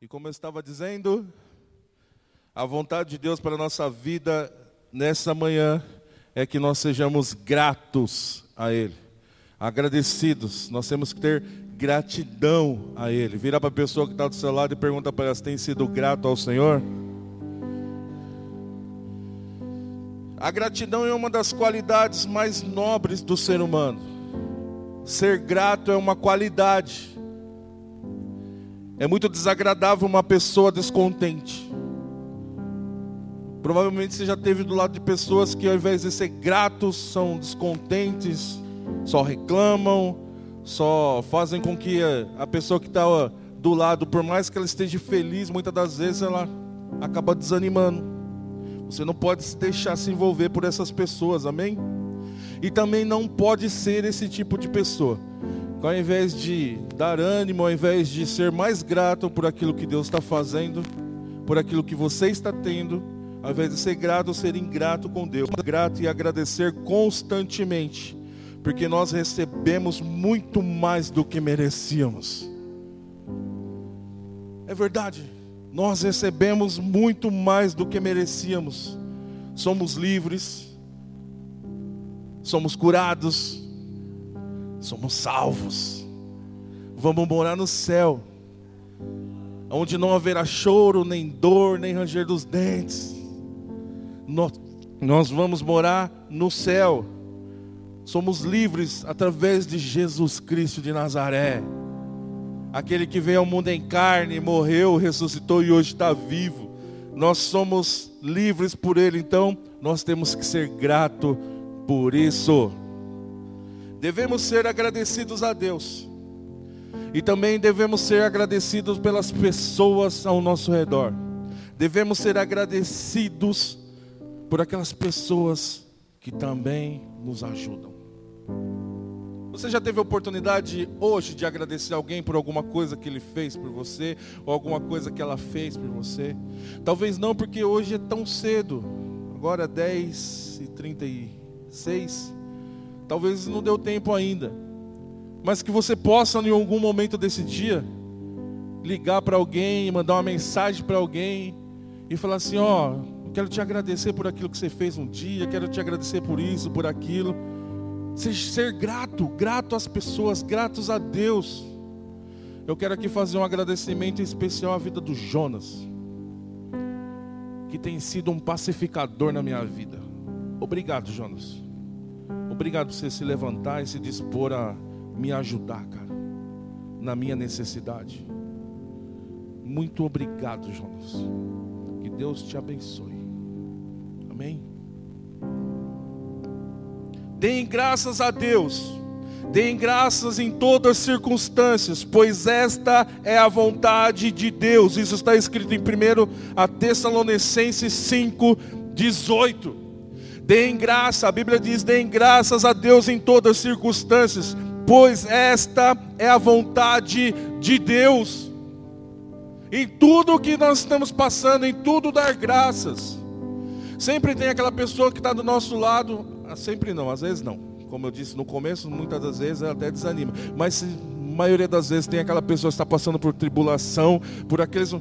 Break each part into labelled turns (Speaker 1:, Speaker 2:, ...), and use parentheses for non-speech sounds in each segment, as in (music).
Speaker 1: E como eu estava dizendo, a vontade de Deus para a nossa vida nessa manhã é que nós sejamos gratos a Ele, agradecidos. Nós temos que ter gratidão a Ele. Vira para a pessoa que está do seu lado e pergunta para ela se tem sido grato ao Senhor. A gratidão é uma das qualidades mais nobres do ser humano. Ser grato é uma qualidade. É muito desagradável uma pessoa descontente. Provavelmente você já teve do lado de pessoas que ao invés de ser gratos, são descontentes, só reclamam, só fazem com que a pessoa que está do lado, por mais que ela esteja feliz, muitas das vezes ela acaba desanimando. Você não pode se deixar se envolver por essas pessoas, amém? E também não pode ser esse tipo de pessoa ao invés de dar ânimo, ao invés de ser mais grato por aquilo que Deus está fazendo, por aquilo que você está tendo, ao invés de ser grato, ser ingrato com Deus, grato e agradecer constantemente, porque nós recebemos muito mais do que merecíamos. É verdade, nós recebemos muito mais do que merecíamos. Somos livres, somos curados, somos salvos. Vamos morar no céu, onde não haverá choro, nem dor, nem ranger dos dentes. Nós vamos morar no céu. Somos livres através de Jesus Cristo de Nazaré. Aquele que veio ao mundo em carne, morreu, ressuscitou e hoje está vivo. Nós somos livres por Ele, então nós temos que ser grato por isso. Devemos ser agradecidos a Deus. E também devemos ser agradecidos pelas pessoas ao nosso redor. Devemos ser agradecidos por aquelas pessoas que também nos ajudam. Você já teve a oportunidade hoje de agradecer alguém por alguma coisa que ele fez por você, ou alguma coisa que ela fez por você? Talvez não, porque hoje é tão cedo, agora é 10 e 36 Talvez não deu tempo ainda. Mas que você possa, em algum momento desse dia, ligar para alguém, mandar uma mensagem para alguém e falar assim: Ó, oh, quero te agradecer por aquilo que você fez um dia, quero te agradecer por isso, por aquilo. Ser, grato, grato às pessoas, gratos a Deus. Eu quero aqui fazer um agradecimento especial à vida do Jonas, que tem sido um pacificador na minha vida. Obrigado, Jonas. Obrigado por você se levantar e se dispor a me ajudar, cara, na minha necessidade. Muito obrigado, Jonas. Que Deus te abençoe. Amém. Deem graças a Deus. Deem graças em todas as circunstâncias, pois esta é a vontade de Deus. Isso está escrito em 1 a Tessalonicenses 5, 18. Deem graça, a Bíblia diz: deem graças a Deus em todas as circunstâncias, pois esta é a vontade de Deus. Em tudo que nós estamos passando, em tudo dar graças. Sempre tem aquela pessoa que está do nosso lado, ah, sempre não, às vezes não. Como eu disse no começo, muitas das vezes ela até desanima. Mas a maioria das vezes tem aquela pessoa que está passando por tribulação, por aqueles.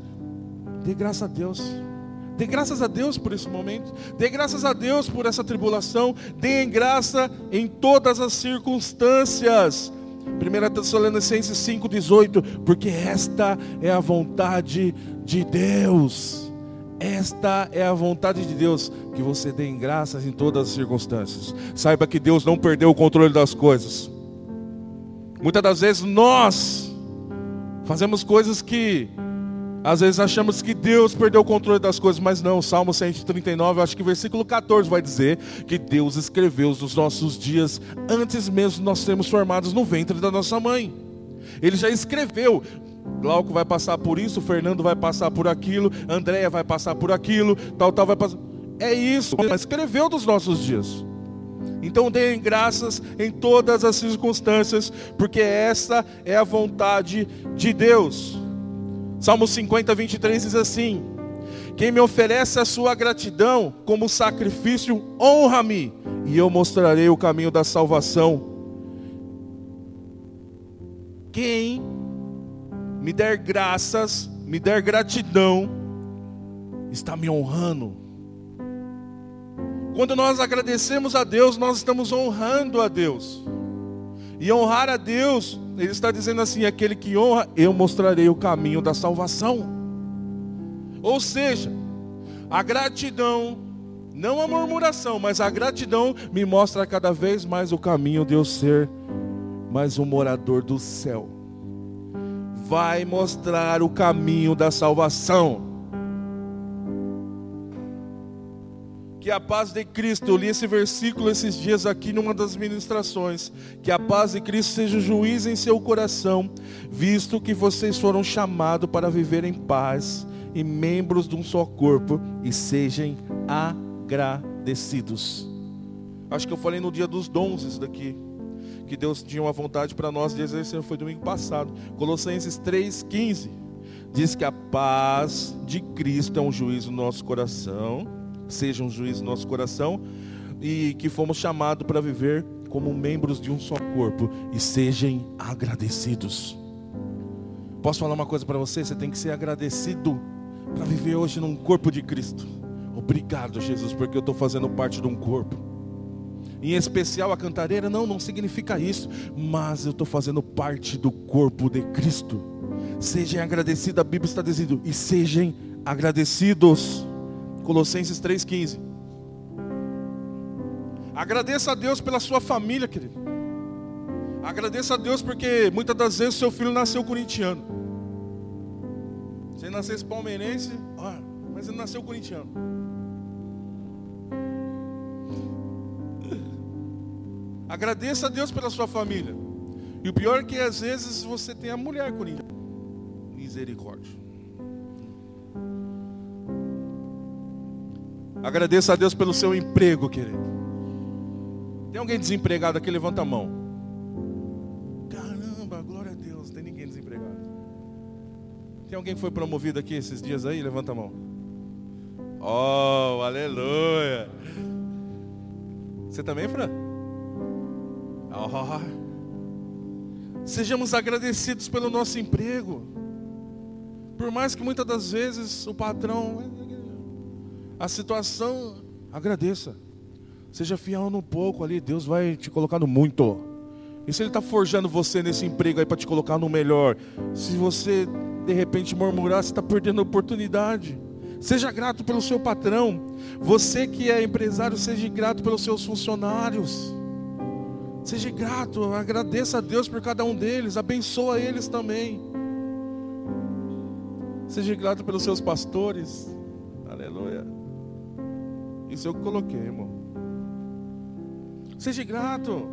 Speaker 1: Dê graça a Deus. Dê graças a Deus por esse momento. Dê graças a Deus por essa tribulação. Dê graça em todas as circunstâncias. 1 Tessalonicenses 5,18. Porque esta é a vontade de Deus. Esta é a vontade de Deus. Que você dê graças em todas as circunstâncias. Saiba que Deus não perdeu o controle das coisas. Muitas das vezes nós fazemos coisas que às vezes achamos que Deus perdeu o controle das coisas, mas não. Salmo 139, acho que versículo 14 vai dizer que Deus escreveu os nossos dias antes mesmo nós sermos formados no ventre da nossa mãe. Ele já escreveu. Glauco vai passar por isso, Fernando vai passar por aquilo, Andréia vai passar por aquilo, tal, tal vai passar. É isso, ele escreveu dos nossos dias. Então deem graças em todas as circunstâncias, porque essa é a vontade de Deus. Salmo 50, 23 diz assim: Quem me oferece a sua gratidão como sacrifício, honra-me, e eu mostrarei o caminho da salvação. Quem me der graças me der gratidão, está me honrando. Quando nós agradecemos a Deus, nós estamos honrando a Deus. E honrar a Deus, Ele está dizendo assim: aquele que honra, eu mostrarei o caminho da salvação. Ou seja, a gratidão, não a murmuração, mas a gratidão me mostra cada vez mais o caminho de eu ser mais um morador do céu. Vai mostrar o caminho da salvação. Que a paz de Cristo, eu li esse versículo esses dias aqui numa das ministrações. Que a paz de Cristo seja juiz em seu coração, visto que vocês foram chamados para viver em paz e membros de um só corpo e sejam agradecidos. Acho que eu falei no dia dos dons isso daqui. Que Deus tinha uma vontade para nós de exercer, foi domingo passado. Colossenses 3,15 diz que a paz de Cristo é um juízo no nosso coração, seja um juízo no nosso coração, e que fomos chamados para viver como membros de um só corpo e sejam agradecidos. Posso falar uma coisa para você? Você tem que ser agradecido para viver hoje num corpo de Cristo. Obrigado, Jesus, porque eu estou fazendo parte de um corpo. Em especial a cantareira, não, não significa isso, mas eu estou fazendo parte do corpo de Cristo. Sejam agradecidos, a Bíblia está dizendo, e sejam agradecidos. Colossenses 3,15. Agradeça a Deus pela sua família, querido. Agradeça a Deus porque muitas das vezes seu filho nasceu corintiano. Se ele nascesse palmeirense, ó, mas ele nasceu corintiano. Agradeça a Deus pela sua família. E o pior é que às vezes você tem a mulher corintiana. Misericórdia. Agradeça a Deus pelo seu emprego, querido. Tem alguém desempregado aqui? Levanta a mão. Tem alguém que foi promovido aqui esses dias aí? Levanta a mão. Oh, aleluia. Você também, Fran? Oh. Sejamos agradecidos pelo nosso emprego. Por mais que muitas das vezes o patrão, a situação, agradeça. Seja fiel no pouco ali, Deus vai te colocar no muito. E se Ele está forjando você nesse emprego aí para te colocar no melhor, se você de repente murmurar, você está perdendo a oportunidade. Seja grato pelo seu patrão. Você que é empresário, seja grato pelos seus funcionários. Seja grato, agradeça a Deus por cada um deles, abençoa eles também. Seja grato pelos seus pastores. Isso eu coloquei, irmão. Seja grato.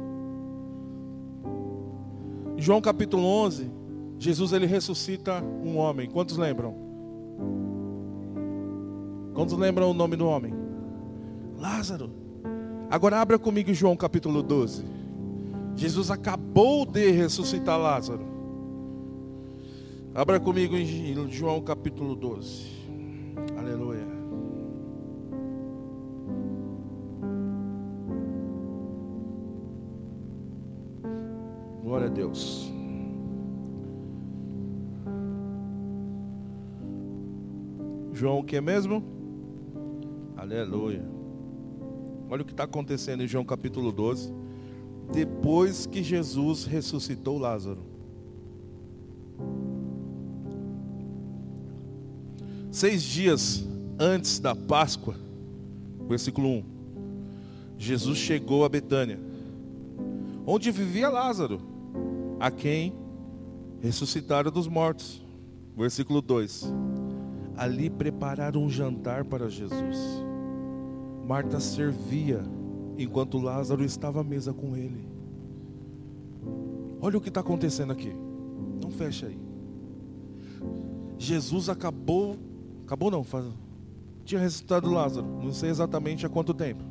Speaker 1: João capítulo 11. Jesus ele ressuscita um homem. Quantos lembram? Quantos lembram o nome do homem? Lázaro. Agora abra comigo João capítulo 12. Jesus acabou de ressuscitar Lázaro. Abra comigo em João capítulo 12. Aleluia. Glória a Deus. João o que mesmo? Aleluia. Olha o que está acontecendo em João capítulo 12. Depois que Jesus ressuscitou Lázaro. Seis dias antes da Páscoa, versículo 1. Jesus chegou a Betânia, onde vivia Lázaro, a quem ressuscitaram dos mortos. Versículo 2 ali prepararam um jantar para Jesus. Marta servia enquanto Lázaro estava à mesa com ele. Olha o que está acontecendo aqui. Não fecha aí. Jesus acabou, acabou não, faz, tinha ressuscitado Lázaro, não sei exatamente há quanto tempo.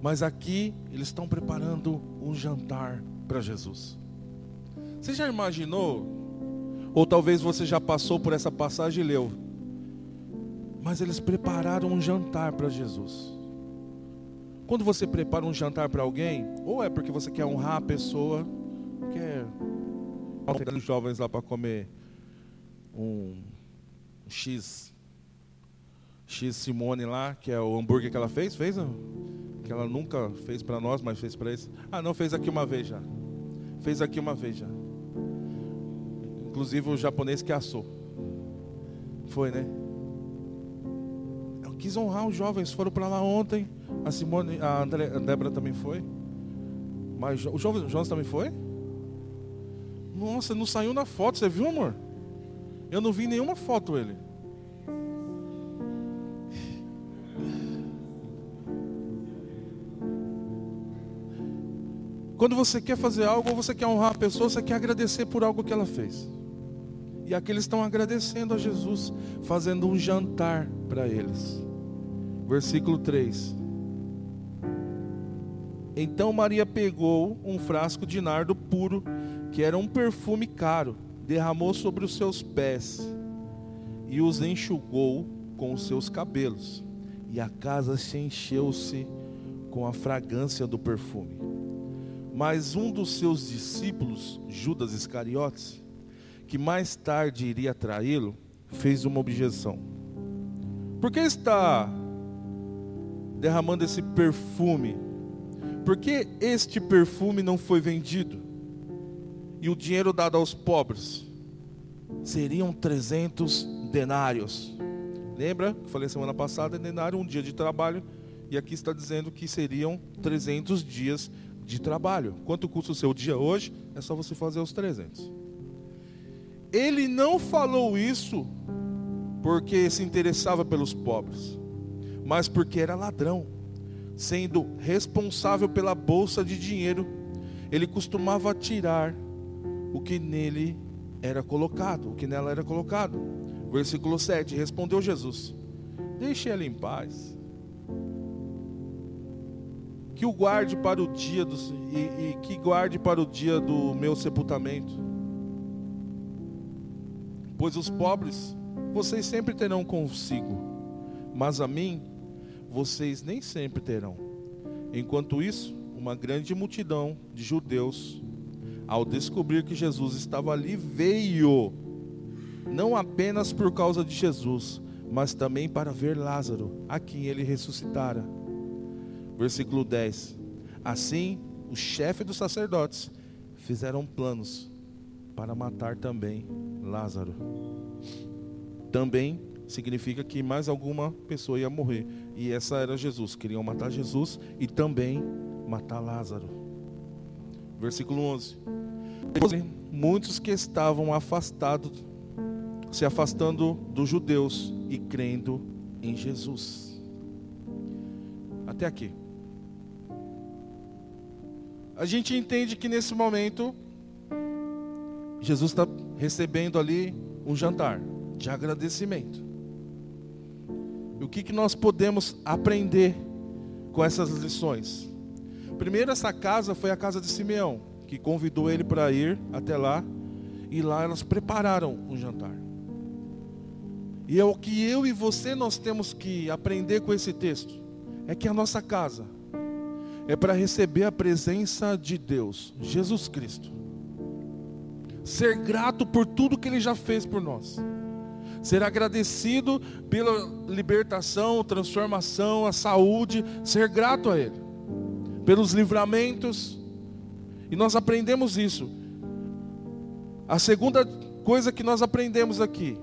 Speaker 1: Mas aqui eles estão preparando um jantar para Jesus. Você já imaginou ou talvez você já passou por essa passagem e leu. Mas eles prepararam um jantar para Jesus. Quando você prepara um jantar para alguém, ou é porque você quer honrar a pessoa, quer os jovens lá para comer um X. X Simone lá, que é o hambúrguer que ela fez, fez? Não? Que ela nunca fez para nós, mas fez para eles. Ah, não, fez aqui uma vez já. Fez aqui uma vez já. Inclusive o japonês que assou. Foi, né? Eu quis honrar os jovens, foram para lá ontem. A Simone, a, André, a Débora também foi. Mas o Jonas também foi? Nossa, não saiu na foto, você viu, amor? Eu não vi nenhuma foto ele. Quando você quer fazer algo, ou você quer honrar a pessoa, você quer agradecer por algo que ela fez. E aqui eles estão agradecendo a Jesus, fazendo um jantar para eles. Versículo 3. Então Maria pegou um frasco de nardo puro, que era um perfume caro, derramou sobre os seus pés e os enxugou com os seus cabelos. E a casa se encheu-se com a fragrância do perfume. Mas um dos seus discípulos, Judas Iscariotes, que mais tarde iria traí-lo, fez uma objeção. Por que está derramando esse perfume? Por que este perfume não foi vendido? E o dinheiro dado aos pobres? Seriam 300 denários. Lembra que falei semana passada, denário um dia de trabalho, e aqui está dizendo que seriam 300 dias de trabalho. Quanto custa o seu dia hoje? É só você fazer os 300. Ele não falou isso porque se interessava pelos pobres, mas porque era ladrão, sendo responsável pela bolsa de dinheiro, ele costumava tirar o que nele era colocado, o que nela era colocado. Versículo 7: Respondeu Jesus: Deixe ela em paz que o guarde para o dia do, e, e que guarde para o dia do meu sepultamento. Pois os pobres vocês sempre terão consigo, mas a mim vocês nem sempre terão. Enquanto isso, uma grande multidão de judeus, ao descobrir que Jesus estava ali, veio, não apenas por causa de Jesus, mas também para ver Lázaro, a quem ele ressuscitara. Versículo 10. Assim, o chefe dos sacerdotes fizeram planos para matar também Lázaro. Também significa que mais alguma pessoa ia morrer. E essa era Jesus. Queriam matar Jesus e também matar Lázaro. Versículo 11. Muitos que estavam afastados, se afastando dos judeus e crendo em Jesus. Até aqui. A gente entende que nesse momento, Jesus está recebendo ali um jantar de agradecimento. E o que, que nós podemos aprender com essas lições? Primeiro, essa casa foi a casa de Simeão, que convidou ele para ir até lá, e lá elas prepararam um jantar. E é o que eu e você nós temos que aprender com esse texto, é que a nossa casa é para receber a presença de Deus, Jesus Cristo. Ser grato por tudo que Ele já fez por nós. Ser agradecido pela libertação, transformação, a saúde. Ser grato a Ele. Pelos livramentos. E nós aprendemos isso. A segunda coisa que nós aprendemos aqui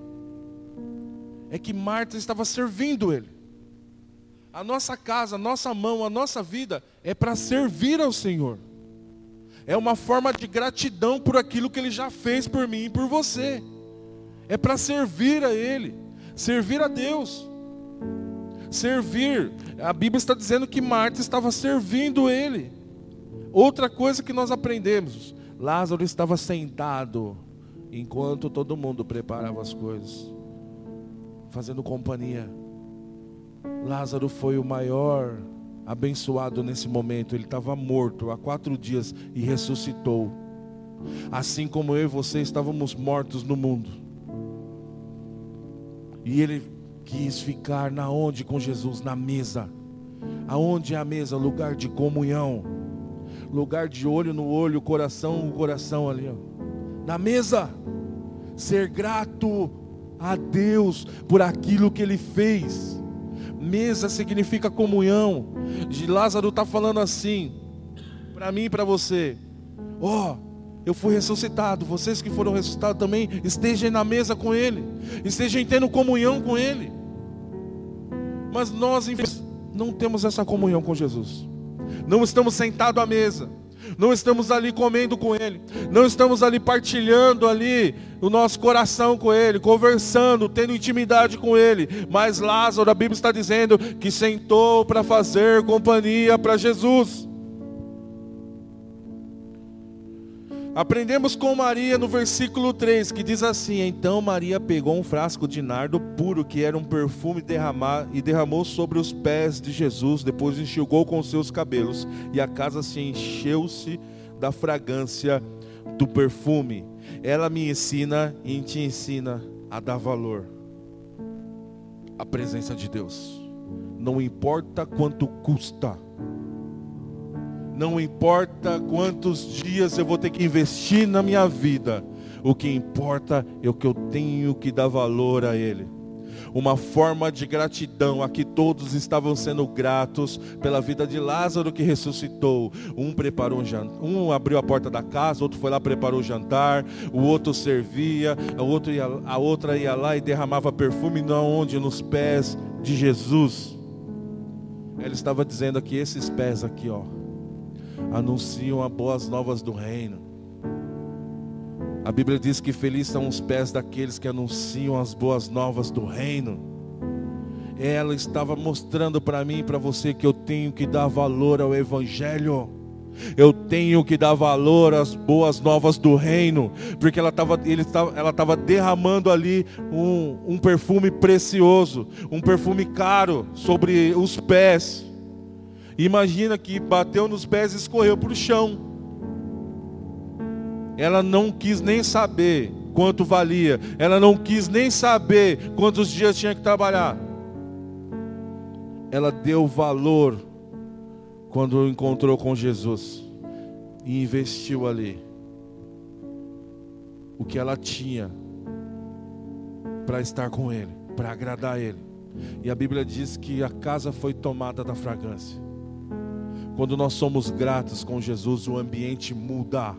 Speaker 1: é que Marta estava servindo Ele. A nossa casa, a nossa mão, a nossa vida é para servir ao Senhor. É uma forma de gratidão por aquilo que Ele já fez por mim e por você. É para servir a Ele, servir a Deus. Servir, a Bíblia está dizendo que Marta estava servindo Ele. Outra coisa que nós aprendemos: Lázaro estava sentado enquanto todo mundo preparava as coisas, fazendo companhia. Lázaro foi o maior abençoado nesse momento. Ele estava morto há quatro dias e ressuscitou. Assim como eu e você estávamos mortos no mundo. E ele quis ficar na onde com Jesus? Na mesa. Aonde é a mesa? Lugar de comunhão. Lugar de olho no olho, coração no coração ali. Ó. Na mesa. Ser grato a Deus por aquilo que ele fez. Mesa significa comunhão. De Lázaro está falando assim, para mim e para você: Ó, oh, eu fui ressuscitado, vocês que foram ressuscitados também, estejam na mesa com Ele, estejam tendo comunhão com Ele. Mas nós, não temos essa comunhão com Jesus, não estamos sentados à mesa não estamos ali comendo com Ele, não estamos ali partilhando ali o nosso coração com Ele, conversando, tendo intimidade com Ele. Mas Lázaro, a Bíblia está dizendo que sentou para fazer companhia para Jesus. Aprendemos com Maria no versículo 3, que diz assim: Então Maria pegou um frasco de nardo puro, que era um perfume, derramar, e derramou sobre os pés de Jesus, depois enxugou com seus cabelos, e a casa se encheu-se da fragrância do perfume. Ela me ensina e te ensina a dar valor à presença de Deus, não importa quanto custa não importa quantos dias eu vou ter que investir na minha vida, o que importa é o que eu tenho que dar valor a Ele. Uma forma de gratidão a que todos estavam sendo gratos pela vida de Lázaro que ressuscitou. Um preparou um jantar, um abriu a porta da casa, outro foi lá preparou o jantar, o outro servia, a outra ia, a outra ia lá e derramava perfume não onde nos pés de Jesus. Ele estava dizendo aqui esses pés aqui, ó anunciam as boas novas do reino. A Bíblia diz que felizes são os pés daqueles que anunciam as boas novas do reino. Ela estava mostrando para mim e para você que eu tenho que dar valor ao Evangelho. Eu tenho que dar valor às boas novas do reino, porque ela estava ela estava derramando ali um, um perfume precioso, um perfume caro sobre os pés. Imagina que bateu nos pés e escorreu para o chão. Ela não quis nem saber quanto valia. Ela não quis nem saber quantos dias tinha que trabalhar. Ela deu valor quando encontrou com Jesus e investiu ali o que ela tinha para estar com Ele, para agradar Ele. E a Bíblia diz que a casa foi tomada da fragrância. Quando nós somos gratos com Jesus, o ambiente muda.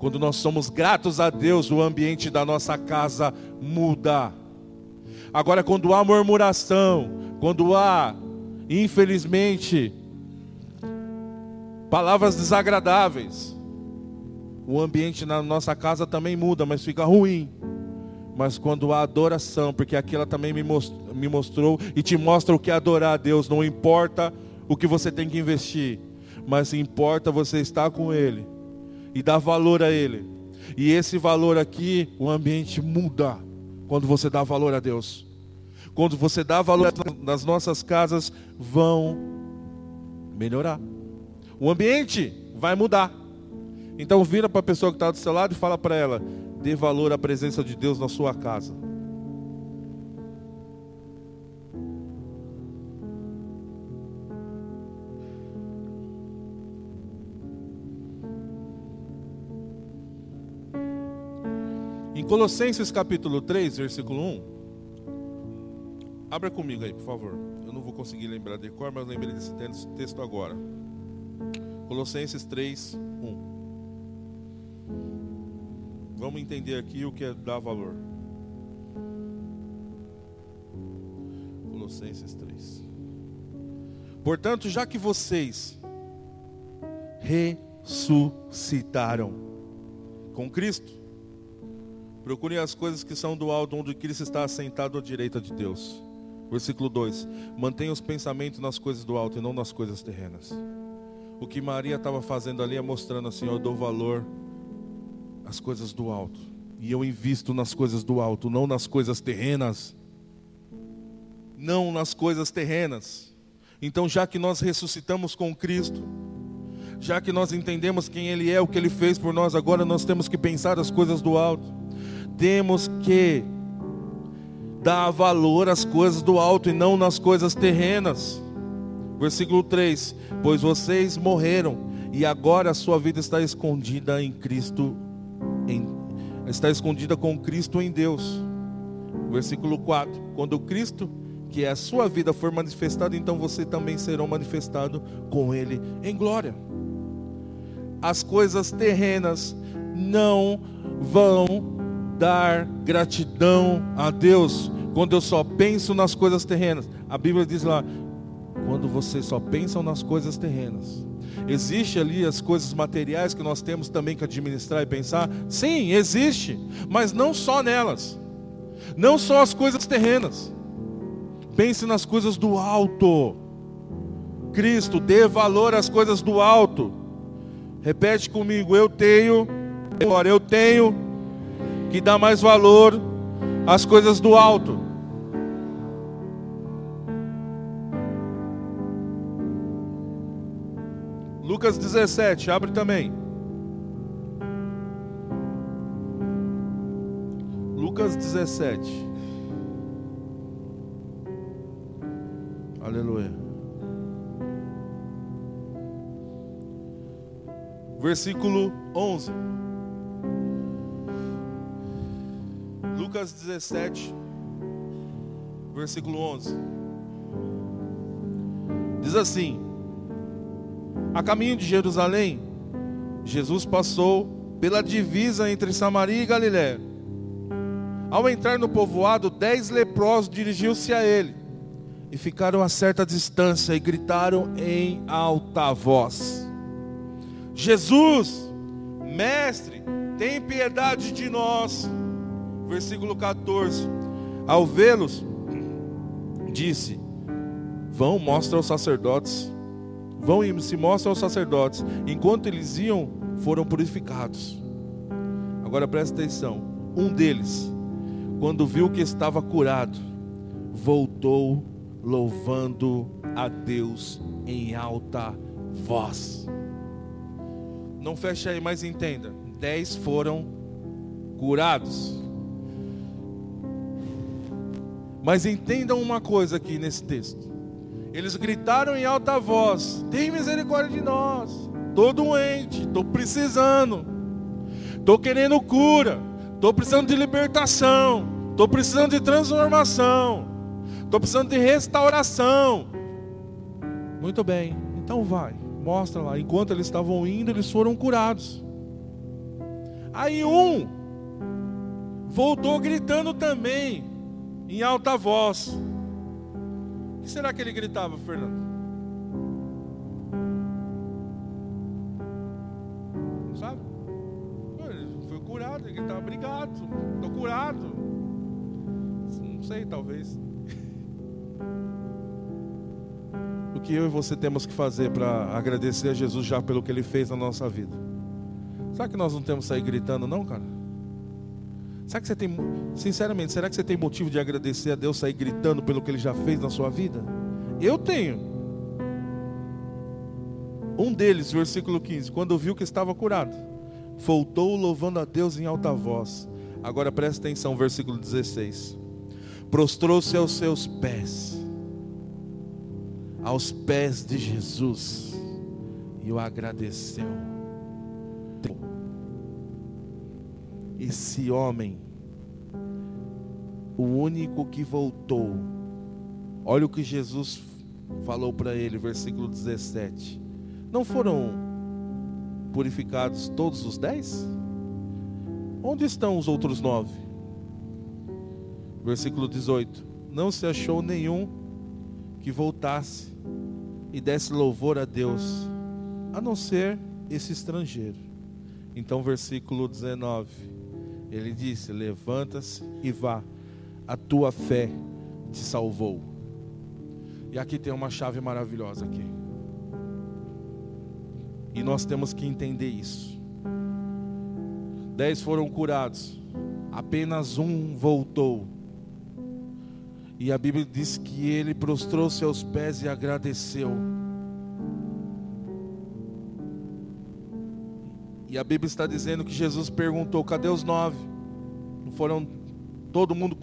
Speaker 1: Quando nós somos gratos a Deus, o ambiente da nossa casa muda. Agora, quando há murmuração, quando há, infelizmente, palavras desagradáveis, o ambiente na nossa casa também muda, mas fica ruim. Mas quando há adoração, porque aqui ela também me mostrou, me mostrou e te mostra o que é adorar a Deus, não importa o que você tem que investir, mas importa você estar com Ele e dar valor a Ele. E esse valor aqui, o ambiente muda quando você dá valor a Deus. Quando você dá valor nas nossas casas, vão melhorar. O ambiente vai mudar. Então vira para a pessoa que está do seu lado e fala para ela: dê valor à presença de Deus na sua casa. Colossenses capítulo 3, versículo 1. Abra comigo aí, por favor. Eu não vou conseguir lembrar de cor, mas lembrei desse texto agora. Colossenses 3, 1. Vamos entender aqui o que é dar valor. Colossenses 3. Portanto, já que vocês ressuscitaram com Cristo, Procurem as coisas que são do alto, onde Cristo está assentado à direita de Deus. Versículo 2: Mantenha os pensamentos nas coisas do alto e não nas coisas terrenas. O que Maria estava fazendo ali é mostrando assim: eu dou valor às coisas do alto. E eu invisto nas coisas do alto, não nas coisas terrenas. Não nas coisas terrenas. Então, já que nós ressuscitamos com Cristo, já que nós entendemos quem Ele é, o que Ele fez por nós, agora nós temos que pensar as coisas do alto temos que dar valor às coisas do alto e não nas coisas terrenas. Versículo 3: Pois vocês morreram e agora a sua vida está escondida em Cristo, em, está escondida com Cristo em Deus. Versículo 4: Quando Cristo, que é a sua vida, for manifestado, então você também será manifestado com Ele em glória. As coisas terrenas não vão dar gratidão a Deus quando eu só penso nas coisas terrenas. A Bíblia diz lá: quando vocês só pensam nas coisas terrenas. Existe ali as coisas materiais que nós temos também que administrar e pensar? Sim, existe, mas não só nelas. Não só as coisas terrenas. Pense nas coisas do alto. Cristo, dê valor às coisas do alto. Repete comigo, eu tenho, agora eu tenho que dar mais valor às coisas do alto. Lucas 17, abre também. Lucas 17. Aleluia. Versículo 11. Lucas 17, versículo 11. Diz assim: A caminho de Jerusalém, Jesus passou pela divisa entre Samaria e Galiléia. Ao entrar no povoado, dez leprosos dirigiu-se a ele e ficaram a certa distância e gritaram em alta voz: Jesus, mestre, tem piedade de nós. Versículo 14. Ao vê-los, disse: Vão, mostra aos sacerdotes. Vão e se mostra aos sacerdotes. Enquanto eles iam, foram purificados. Agora presta atenção. Um deles, quando viu que estava curado, voltou louvando a Deus em alta voz. Não feche aí, mas entenda: dez foram curados. Mas entendam uma coisa aqui nesse texto. Eles gritaram em alta voz: Tem misericórdia de nós. Estou doente, estou precisando. Estou querendo cura. Estou precisando de libertação. Estou precisando de transformação. Estou precisando de restauração. Muito bem, então vai, mostra lá. Enquanto eles estavam indo, eles foram curados. Aí um voltou gritando também, em alta voz. O que será que ele gritava, Fernando? Não sabe? Ele foi curado, ele gritava, obrigado, estou curado. Não sei, talvez. (laughs) o que eu e você temos que fazer para agradecer a Jesus já pelo que ele fez na nossa vida? Será que nós não temos que sair gritando, não, cara? Será que você tem, sinceramente, será que você tem motivo de agradecer a Deus sair gritando pelo que ele já fez na sua vida? Eu tenho. Um deles, versículo 15, quando viu que estava curado, voltou louvando a Deus em alta voz. Agora presta atenção, versículo 16. Prostrou-se aos seus pés aos pés de Jesus e o agradeceu. Esse homem, o único que voltou, olha o que Jesus falou para ele, versículo 17: Não foram purificados todos os dez? Onde estão os outros nove? Versículo 18: Não se achou nenhum que voltasse e desse louvor a Deus, a não ser esse estrangeiro. Então, versículo 19, ele disse: Levanta-se e vá, a tua fé te salvou. E aqui tem uma chave maravilhosa aqui. E nós temos que entender isso. Dez foram curados, apenas um voltou. E a Bíblia diz que ele prostrou-se aos pés e agradeceu. E a Bíblia está dizendo que Jesus perguntou: cadê os nove? Não foram todo mundo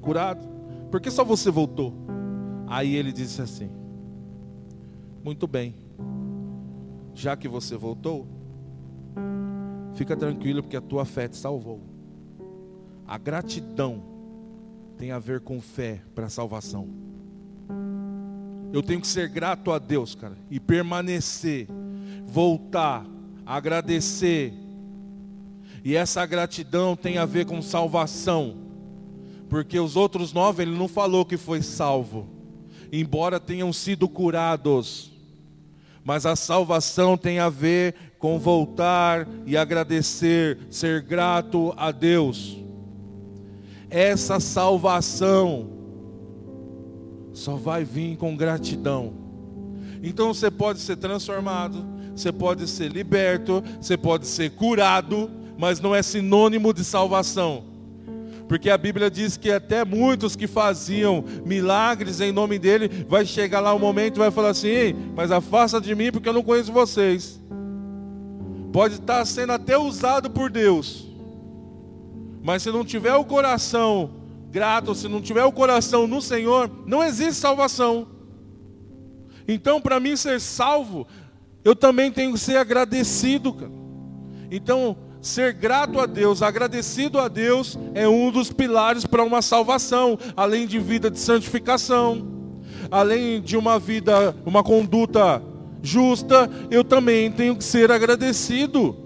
Speaker 1: curado? Por que só você voltou? Aí ele disse assim: Muito bem, já que você voltou, fica tranquilo porque a tua fé te salvou. A gratidão tem a ver com fé para salvação. Eu tenho que ser grato a Deus, cara, e permanecer, voltar, agradecer. E essa gratidão tem a ver com salvação. Porque os outros nove, ele não falou que foi salvo, embora tenham sido curados. Mas a salvação tem a ver com voltar e agradecer, ser grato a Deus. Essa salvação só vai vir com gratidão. Então você pode ser transformado, você pode ser liberto, você pode ser curado, mas não é sinônimo de salvação. Porque a Bíblia diz que até muitos que faziam milagres em nome dele, vai chegar lá um momento e vai falar assim: mas afasta de mim porque eu não conheço vocês. Pode estar sendo até usado por Deus, mas se não tiver o coração grato, se não tiver o coração no Senhor, não existe salvação. Então, para mim ser salvo, eu também tenho que ser agradecido. Cara. Então, ser grato a Deus, agradecido a Deus, é um dos pilares para uma salvação, além de vida de santificação, além de uma vida, uma conduta justa, eu também tenho que ser agradecido.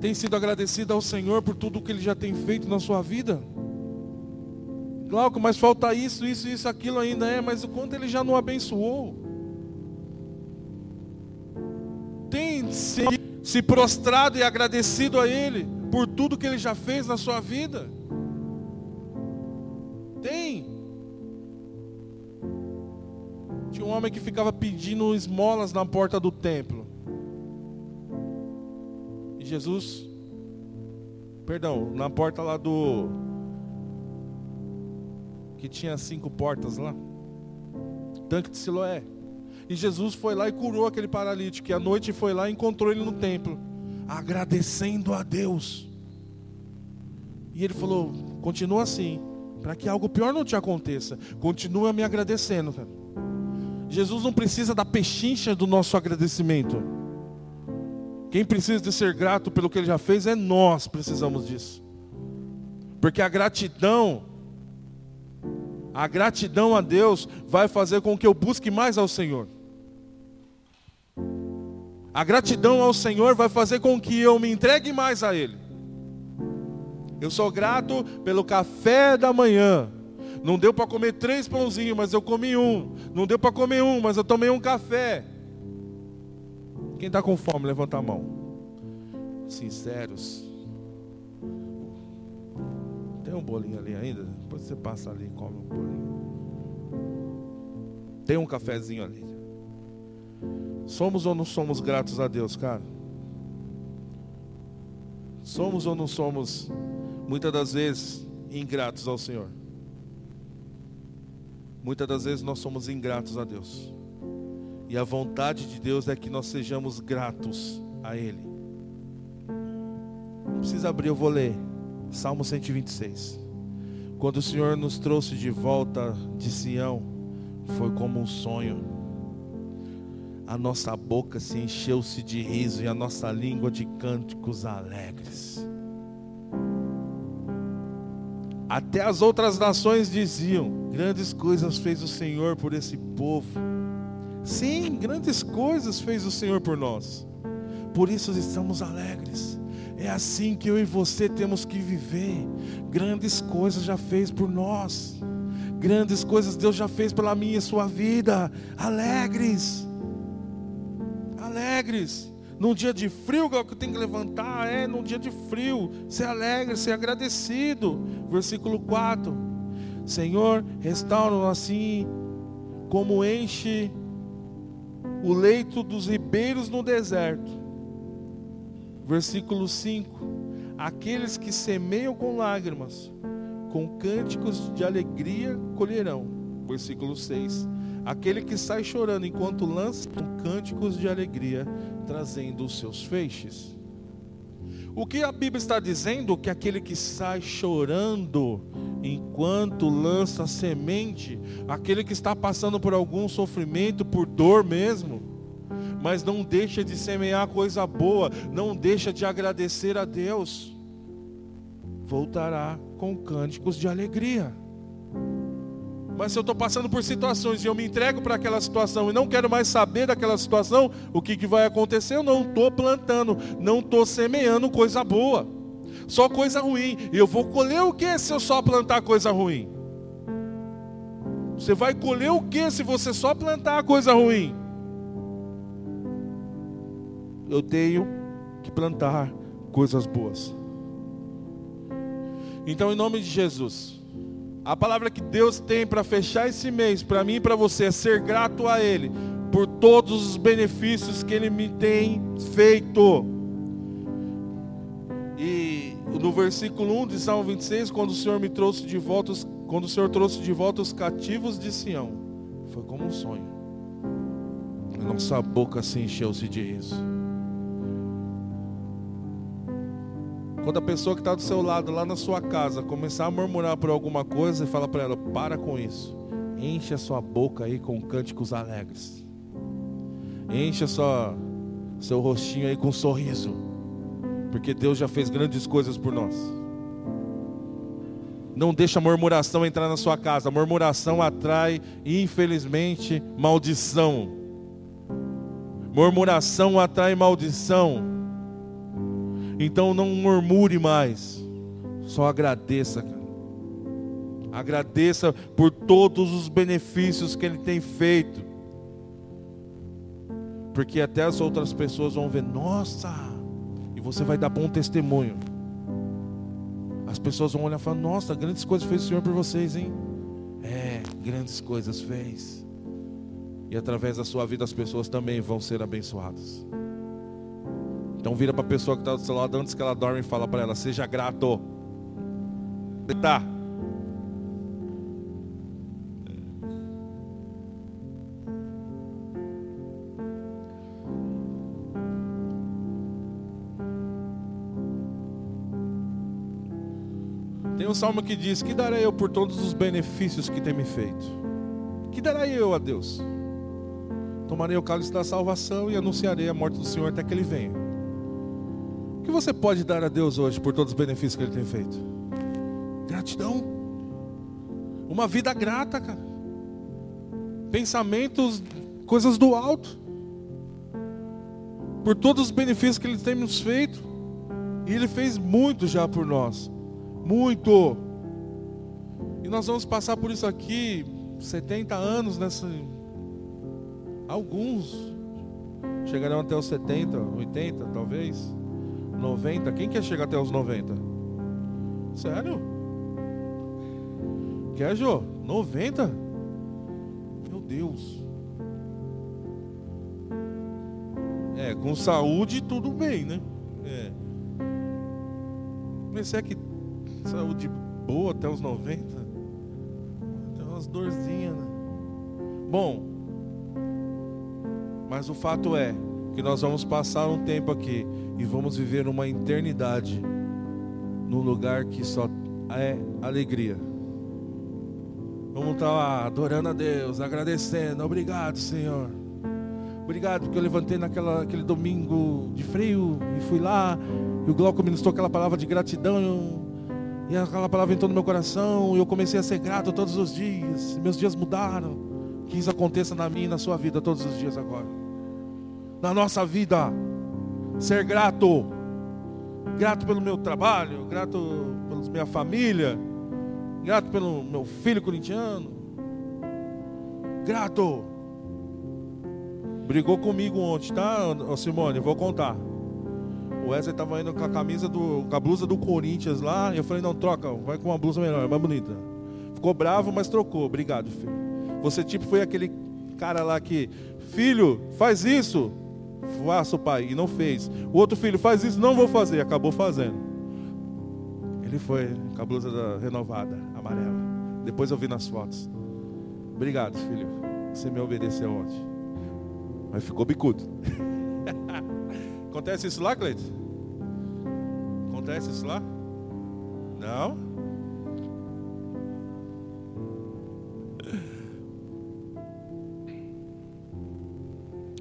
Speaker 1: Tem sido agradecido ao Senhor por tudo que Ele já tem feito na sua vida? Glauco, mas falta isso, isso, isso, aquilo ainda é, mas o quanto Ele já não abençoou? Tem se, se prostrado e agradecido a Ele por tudo que Ele já fez na sua vida? Tem. Tinha um homem que ficava pedindo esmolas na porta do templo. E Jesus, perdão, na porta lá do. Que tinha cinco portas lá. Tanque de Siloé. E Jesus foi lá e curou aquele paralítico. E à noite foi lá e encontrou ele no templo. Agradecendo a Deus. E ele falou: continua assim. Para que algo pior não te aconteça. Continua me agradecendo, cara. Jesus não precisa da pechincha do nosso agradecimento. Quem precisa de ser grato pelo que ele já fez é nós precisamos disso. Porque a gratidão, a gratidão a Deus vai fazer com que eu busque mais ao Senhor. A gratidão ao Senhor vai fazer com que eu me entregue mais a Ele. Eu sou grato pelo café da manhã. Não deu para comer três pãozinhos, mas eu comi um. Não deu para comer um, mas eu tomei um café. Quem está com fome, levanta a mão. Sinceros. Tem um bolinho ali ainda? Depois você passa ali e come um bolinho. Tem um cafezinho ali. Somos ou não somos gratos a Deus, cara? Somos ou não somos, muitas das vezes, ingratos ao Senhor? Muitas das vezes nós somos ingratos a Deus. E a vontade de Deus é que nós sejamos gratos a Ele. Não precisa abrir, eu vou ler. Salmo 126. Quando o Senhor nos trouxe de volta de Sião, foi como um sonho. A nossa boca se encheu-se de riso e a nossa língua de cânticos alegres. Até as outras nações diziam: Grandes coisas fez o Senhor por esse povo. Sim, grandes coisas fez o Senhor por nós. Por isso estamos alegres. É assim que eu e você temos que viver. Grandes coisas já fez por nós. Grandes coisas Deus já fez pela minha e sua vida. Alegres. Alegres. Num dia de frio, que eu tenho que levantar, é num dia de frio, ser alegre, ser agradecido. Versículo 4. Senhor, restaura-nos assim como enche o leito dos ribeiros no deserto. Versículo 5: Aqueles que semeiam com lágrimas, com cânticos de alegria colherão. Versículo 6: Aquele que sai chorando enquanto lança com cânticos de alegria, trazendo os seus feixes. O que a Bíblia está dizendo? Que aquele que sai chorando enquanto lança semente, aquele que está passando por algum sofrimento, por dor mesmo, mas não deixa de semear coisa boa, não deixa de agradecer a Deus. voltará com cânticos de alegria. Mas se eu estou passando por situações e eu me entrego para aquela situação e não quero mais saber daquela situação, o que, que vai acontecer? Eu não estou plantando, não estou semeando coisa boa, só coisa ruim. Eu vou colher o que se eu só plantar coisa ruim? Você vai colher o que se você só plantar coisa ruim? Eu tenho que plantar coisas boas. Então, em nome de Jesus, a palavra que Deus tem para fechar esse mês, para mim e para você, é ser grato a Ele por todos os benefícios que Ele me tem feito. E no versículo 1 de Salmo 26, quando o Senhor me trouxe de volta, quando o Senhor trouxe de volta os cativos de Sião, foi como um sonho. A nossa boca se encheu-se de riso. Quando a pessoa que está do seu lado, lá na sua casa, começar a murmurar por alguma coisa, e fala para ela: para com isso. Enche a sua boca aí com cânticos alegres. Enche sua, seu rostinho aí com um sorriso. Porque Deus já fez grandes coisas por nós. Não deixa a murmuração entrar na sua casa. A murmuração atrai, infelizmente, maldição. Murmuração atrai maldição. Então não murmure mais. Só agradeça. Agradeça por todos os benefícios que Ele tem feito. Porque até as outras pessoas vão ver, nossa, e você vai dar bom testemunho. As pessoas vão olhar e falar, nossa, grandes coisas fez o Senhor por vocês, hein? É, grandes coisas fez. E através da sua vida as pessoas também vão ser abençoadas. Então vira para a pessoa que está do seu lado antes que ela dorme e fala para ela: seja grato. Tá. Tem um salmo que diz: Que darei eu por todos os benefícios que tem me feito? Que darei eu a Deus? Tomarei o cálice da salvação e anunciarei a morte do Senhor até que ele venha. O que você pode dar a Deus hoje por todos os benefícios que Ele tem feito? Gratidão. Uma vida grata, cara. Pensamentos, coisas do alto. Por todos os benefícios que Ele tem nos feito. E Ele fez muito já por nós. Muito. E nós vamos passar por isso aqui 70 anos nessa. Alguns chegarão até os 70, 80, talvez. 90. Quem quer chegar até os 90? Sério? Quer, Jô? 90? Meu Deus. É, com saúde tudo bem, né? É. Mas será que saúde boa até os 90? Tem umas dorzinhas, né? Bom, mas o fato é que nós vamos passar um tempo aqui e vamos viver uma eternidade num lugar que só é alegria. Vamos estar lá adorando a Deus, agradecendo. Obrigado, Senhor. Obrigado porque eu levantei naquela aquele domingo de frio e fui lá e o Glauco ministrou aquela palavra de gratidão e aquela palavra entrou no meu coração e eu comecei a ser grato todos os dias. Meus dias mudaram. Que isso aconteça na minha e na sua vida todos os dias agora. Na nossa vida ser grato. Grato pelo meu trabalho, grato pela minha família, grato pelo meu filho corintiano. Grato. Brigou comigo ontem, tá, Simone? Vou contar. O Wesley estava indo com a camisa do, com a blusa do Corinthians lá. Eu falei, não, troca, vai com uma blusa melhor, mais bonita. Ficou bravo, mas trocou. Obrigado, filho. Você tipo foi aquele cara lá que, filho, faz isso faço, pai, e não fez. O outro filho faz isso, não vou fazer, acabou fazendo. Ele foi com a blusa renovada, amarela. Depois eu vi nas fotos. Obrigado, filho. Você me obedeceu ontem. Mas ficou bicudo. (laughs) Acontece isso lá, Cleiton? Acontece isso lá? Não?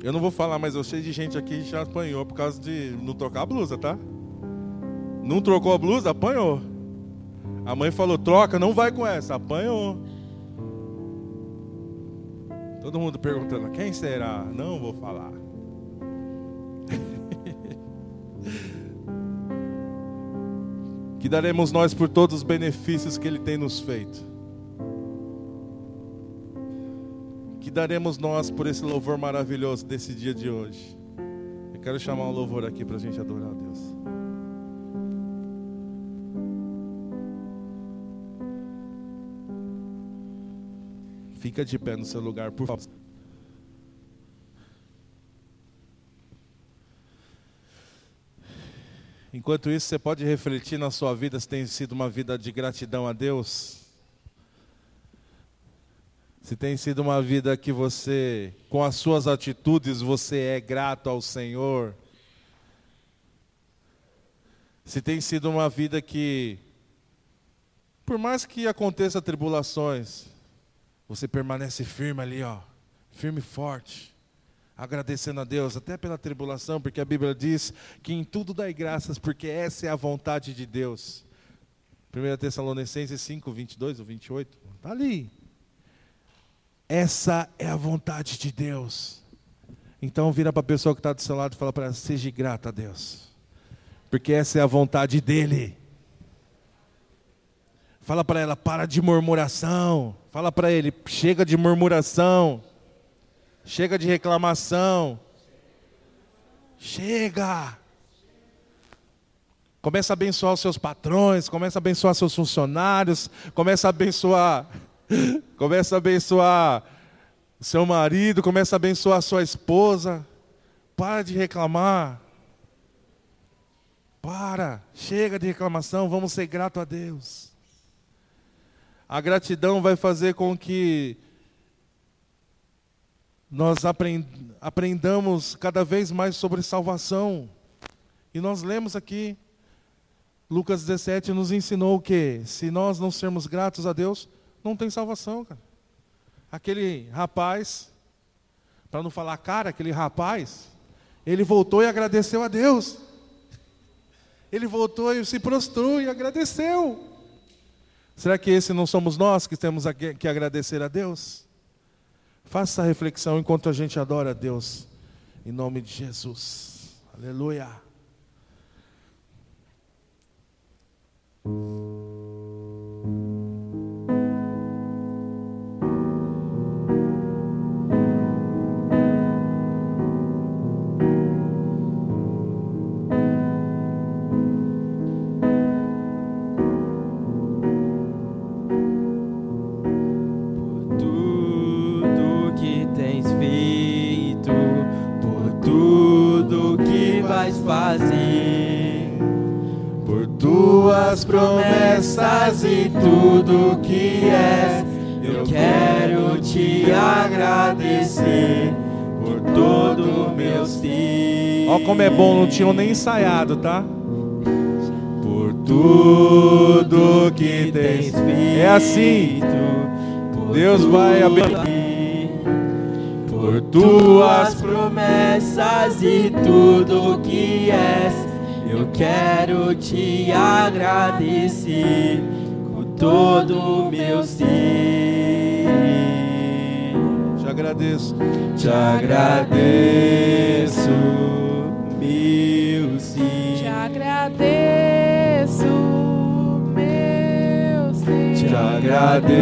Speaker 1: Eu não vou falar, mas eu sei de gente aqui que já apanhou por causa de não trocar a blusa, tá? Não trocou a blusa, apanhou. A mãe falou: troca, não vai com essa, apanhou. Todo mundo perguntando: quem será? Não vou falar. (laughs) que daremos nós por todos os benefícios que Ele tem nos feito. Que daremos nós por esse louvor maravilhoso desse dia de hoje. Eu quero chamar um louvor aqui para a gente adorar a Deus. Fica de pé no seu lugar, por favor. Enquanto isso, você pode refletir na sua vida se tem sido uma vida de gratidão a Deus. Se tem sido uma vida que você, com as suas atitudes, você é grato ao Senhor. Se tem sido uma vida que, por mais que aconteça tribulações, você permanece firme ali, ó, firme e forte agradecendo a Deus, até pela tribulação, porque a Bíblia diz que em tudo dai graças, porque essa é a vontade de Deus. 1 Tessalonicenses 5, 22 ou 28, está ali. Essa é a vontade de Deus. Então vira para a pessoa que está do seu lado e fala para ela, seja grata a Deus. Porque essa é a vontade dEle. Fala para ela, para de murmuração. Fala para ele, chega de murmuração. Chega de reclamação. Chega. Começa a abençoar os seus patrões, começa a abençoar seus funcionários, começa a abençoar, (laughs) começa a abençoar seu marido, começa a abençoar sua esposa. Para de reclamar. Para, chega de reclamação, vamos ser grato a Deus. A gratidão vai fazer com que nós aprendamos cada vez mais sobre salvação. E nós lemos aqui, Lucas 17 nos ensinou que se nós não sermos gratos a Deus, não tem salvação, cara. Aquele rapaz, para não falar cara, aquele rapaz, ele voltou e agradeceu a Deus. Ele voltou e se prostrou e agradeceu. Será que esse não somos nós que temos que agradecer a Deus? Faça a reflexão enquanto a gente adora a Deus. Em nome de Jesus. Aleluia.
Speaker 2: Tuas promessas e tudo que és. Eu quero te agradecer por todo o meu ser.
Speaker 1: Ó como é bom, não tinham nem ensaiado, tá?
Speaker 2: Por tudo que tens feito.
Speaker 1: É assim. Deus vai abençoar.
Speaker 2: Por tuas promessas e tudo que és eu quero te agradecer com todo o meu ser.
Speaker 1: Te agradeço.
Speaker 2: Te agradeço, meu sim.
Speaker 3: Te agradeço, meu sim.
Speaker 2: Te agradeço.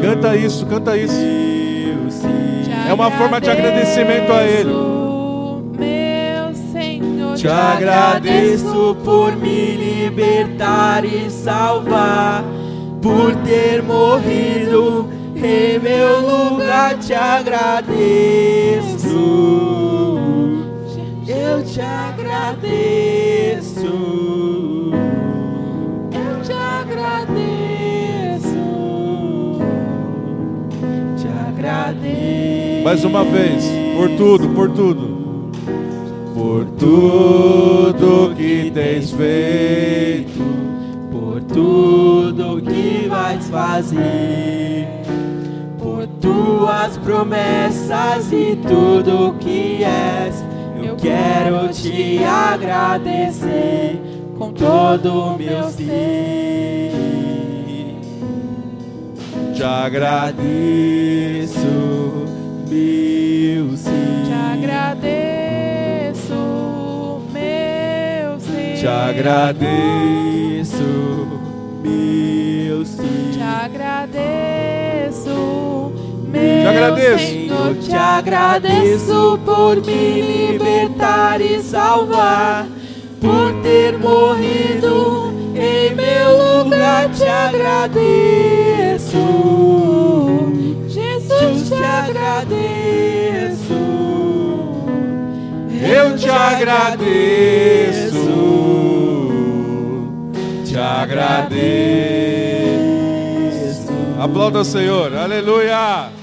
Speaker 1: Canta isso, canta isso. É uma forma de agradecimento a Ele.
Speaker 2: Te agradeço por me libertar e salvar, por ter morrido em meu lugar. Te agradeço, eu te agradeço,
Speaker 1: Mais uma vez, por tudo, por tudo
Speaker 2: por tudo que tens feito, por tudo que vais fazer, por tuas promessas e tudo que és. Eu quero te agradecer com todo o meu ser. Te agradeço, meu Senhor.
Speaker 3: Te agradeço, meu Senhor.
Speaker 2: Te agradeço, meu Senhor.
Speaker 3: Te agradeço, meu
Speaker 1: Te agradeço.
Speaker 3: Senhor. Te agradeço por me libertar e salvar, por ter morrido em meu lugar. Te agradeço, Jesus. Te agradeço.
Speaker 1: Eu te agradeço, te agradeço. Aplauda o Senhor, aleluia.